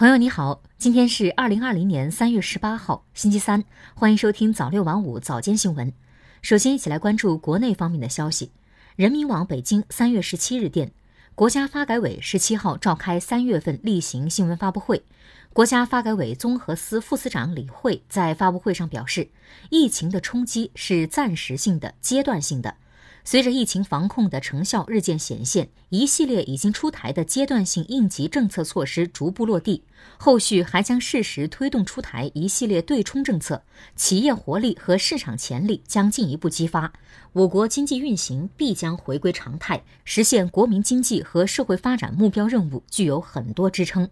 朋友你好，今天是二零二零年三月十八号，星期三，欢迎收听早六晚五早间新闻。首先，一起来关注国内方面的消息。人民网北京三月十七日电，国家发改委十七号召开三月份例行新闻发布会。国家发改委综合司副司长李慧在发布会上表示，疫情的冲击是暂时性的、阶段性的。随着疫情防控的成效日渐显现，一系列已经出台的阶段性应急政策措施逐步落地，后续还将适时推动出台一系列对冲政策，企业活力和市场潜力将进一步激发，我国经济运行必将回归常态，实现国民经济和社会发展目标任务具有很多支撑。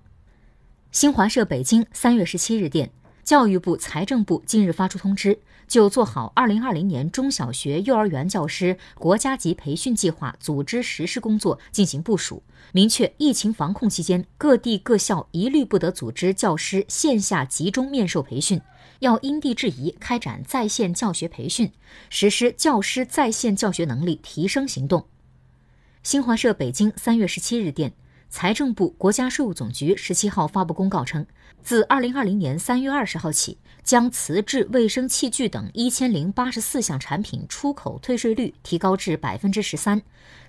新华社北京三月十七日电。教育部、财政部近日发出通知，就做好二零二零年中小学、幼儿园教师国家级培训计划组织实施工作进行部署，明确疫情防控期间各地各校一律不得组织教师线下集中面授培训，要因地制宜开展在线教学培训，实施教师在线教学能力提升行动。新华社北京三月十七日电。财政部、国家税务总局十七号发布公告称，自二零二零年三月二十号起，将瓷质卫生器具等一千零八十四项产品出口退税率提高至百分之十三，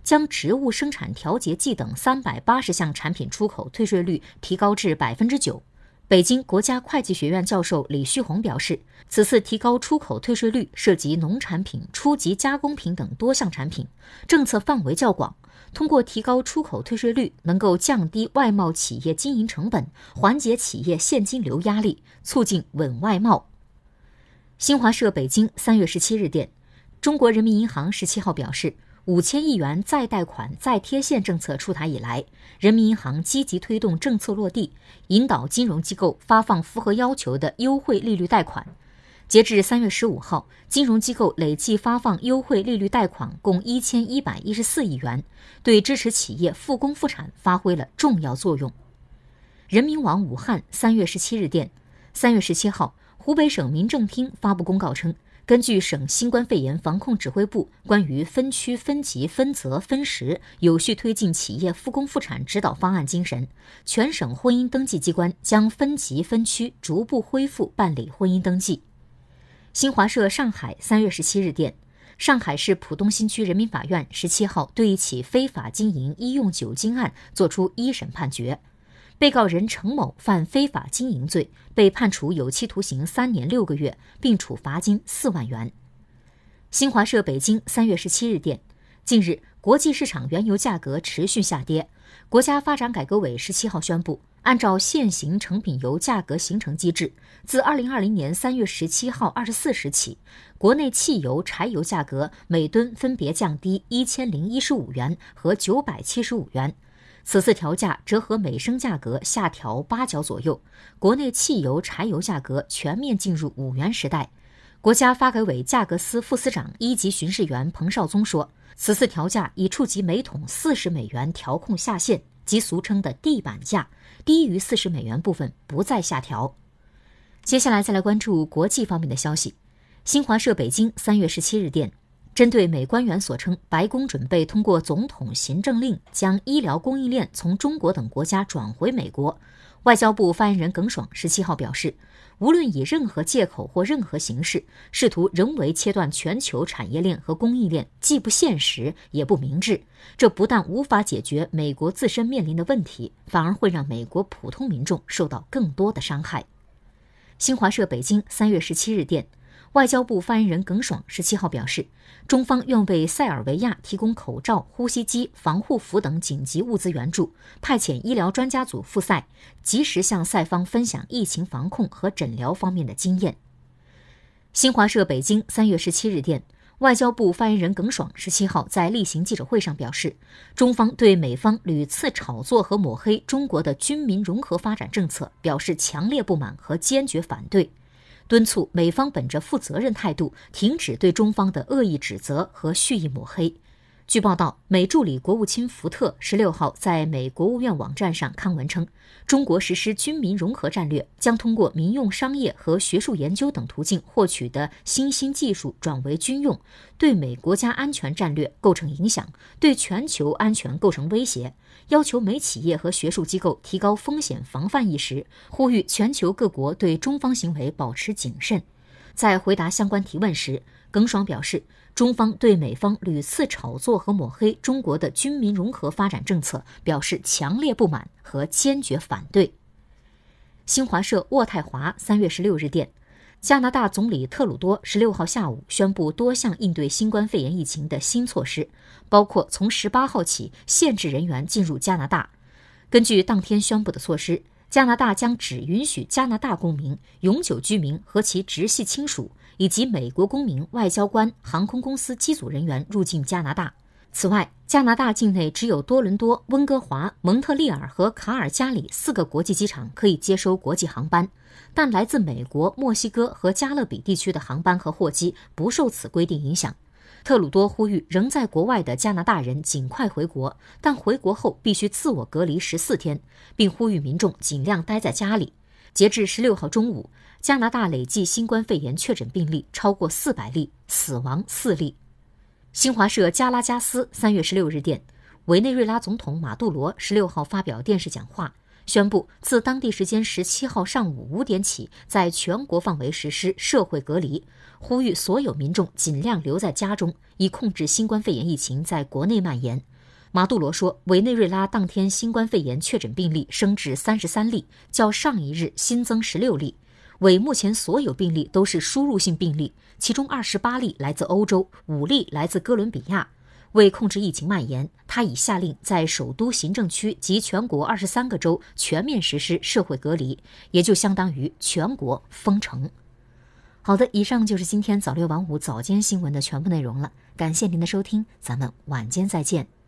将植物生产调节剂等三百八十项产品出口退税率提高至百分之九。北京国家会计学院教授李旭红表示，此次提高出口退税率涉及农产品、初级加工品等多项产品，政策范围较广。通过提高出口退税率，能够降低外贸企业经营成本，缓解企业现金流压力，促进稳外贸。新华社北京三月十七日电，中国人民银行十七号表示，五千亿元再贷款再贴现政策出台以来，人民银行积极推动政策落地，引导金融机构发放符合要求的优惠利率贷款。截至三月十五号，金融机构累计发放优惠利率贷款共一千一百一十四亿元，对支持企业复工复产发挥了重要作用。人民网武汉三月十七日电，三月十七号，湖北省民政厅发布公告称，根据省新冠肺炎防控指挥部关于分区分级分责分时有序推进企业复工复产指导方案精神，全省婚姻登记机关将分级分区逐步恢复办理婚姻登记。新华社上海三月十七日电，上海市浦东新区人民法院十七号对一起非法经营医用酒精案作出一审判决，被告人程某犯非法经营罪，被判处有期徒刑三年六个月，并处罚金四万元。新华社北京三月十七日电，近日国际市场原油价格持续下跌，国家发展改革委十七号宣布。按照现行成品油价格形成机制，自二零二零年三月十七号二十四时起，国内汽油、柴油价格每吨分别降低一千零一十五元和九百七十五元。此次调价折合每升价格下调八角左右，国内汽油、柴油价格全面进入五元时代。国家发改委价格司副司长、一级巡视员彭绍宗说，此次调价已触及每桶四十美元调控下限。即俗称的地板价，低于四十美元部分不再下调。接下来再来关注国际方面的消息。新华社北京三月十七日电，针对美官员所称白宫准备通过总统行政令将医疗供应链从中国等国家转回美国，外交部发言人耿爽十七号表示。无论以任何借口或任何形式试图人为切断全球产业链和供应链，既不现实也不明智。这不但无法解决美国自身面临的问题，反而会让美国普通民众受到更多的伤害。新华社北京三月十七日电。外交部发言人耿爽十七号表示，中方愿为塞尔维亚提供口罩、呼吸机、防护服等紧急物资援助，派遣医疗专家组赴塞，及时向塞方分享疫情防控和诊疗方面的经验。新华社北京三月十七日电。外交部发言人耿爽十七号在例行记者会上表示，中方对美方屡次炒作和抹黑中国的军民融合发展政策表示强烈不满和坚决反对。敦促美方本着负责任态度，停止对中方的恶意指责和蓄意抹黑。据报道，美助理国务卿福特十六号在美国务院网站上刊文称，中国实施军民融合战略将通过民用商业和学术研究等途径获取的新兴技术转为军用，对美国家安全战略构成影响，对全球安全构成威胁，要求美企业和学术机构提高风险防范意识，呼吁全球各国对中方行为保持谨慎。在回答相关提问时，耿爽表示。中方对美方屡次炒作和抹黑中国的军民融合发展政策表示强烈不满和坚决反对。新华社渥太华三月十六日电，加拿大总理特鲁多十六号下午宣布多项应对新冠肺炎疫情的新措施，包括从十八号起限制人员进入加拿大。根据当天宣布的措施。加拿大将只允许加拿大公民、永久居民和其直系亲属，以及美国公民、外交官、航空公司机组人员入境加拿大。此外，加拿大境内只有多伦多、温哥华、蒙特利尔和卡尔加里四个国际机场可以接收国际航班，但来自美国、墨西哥和加勒比地区的航班和货机不受此规定影响。特鲁多呼吁仍在国外的加拿大人尽快回国，但回国后必须自我隔离十四天，并呼吁民众尽量待在家里。截至十六号中午，加拿大累计新冠肺炎确诊病例超过四百例，死亡四例。新华社加拉加斯三月十六日电，委内瑞拉总统马杜罗十六号发表电视讲话。宣布自当地时间十七号上午五点起，在全国范围实施社会隔离，呼吁所有民众尽量留在家中，以控制新冠肺炎疫情在国内蔓延。马杜罗说，委内瑞拉当天新冠肺炎确诊病例升至三十三例，较上一日新增十六例。为目前所有病例都是输入性病例，其中二十八例来自欧洲，五例来自哥伦比亚。为控制疫情蔓延，他已下令在首都行政区及全国二十三个州全面实施社会隔离，也就相当于全国封城。好的，以上就是今天早六晚五早间新闻的全部内容了。感谢您的收听，咱们晚间再见。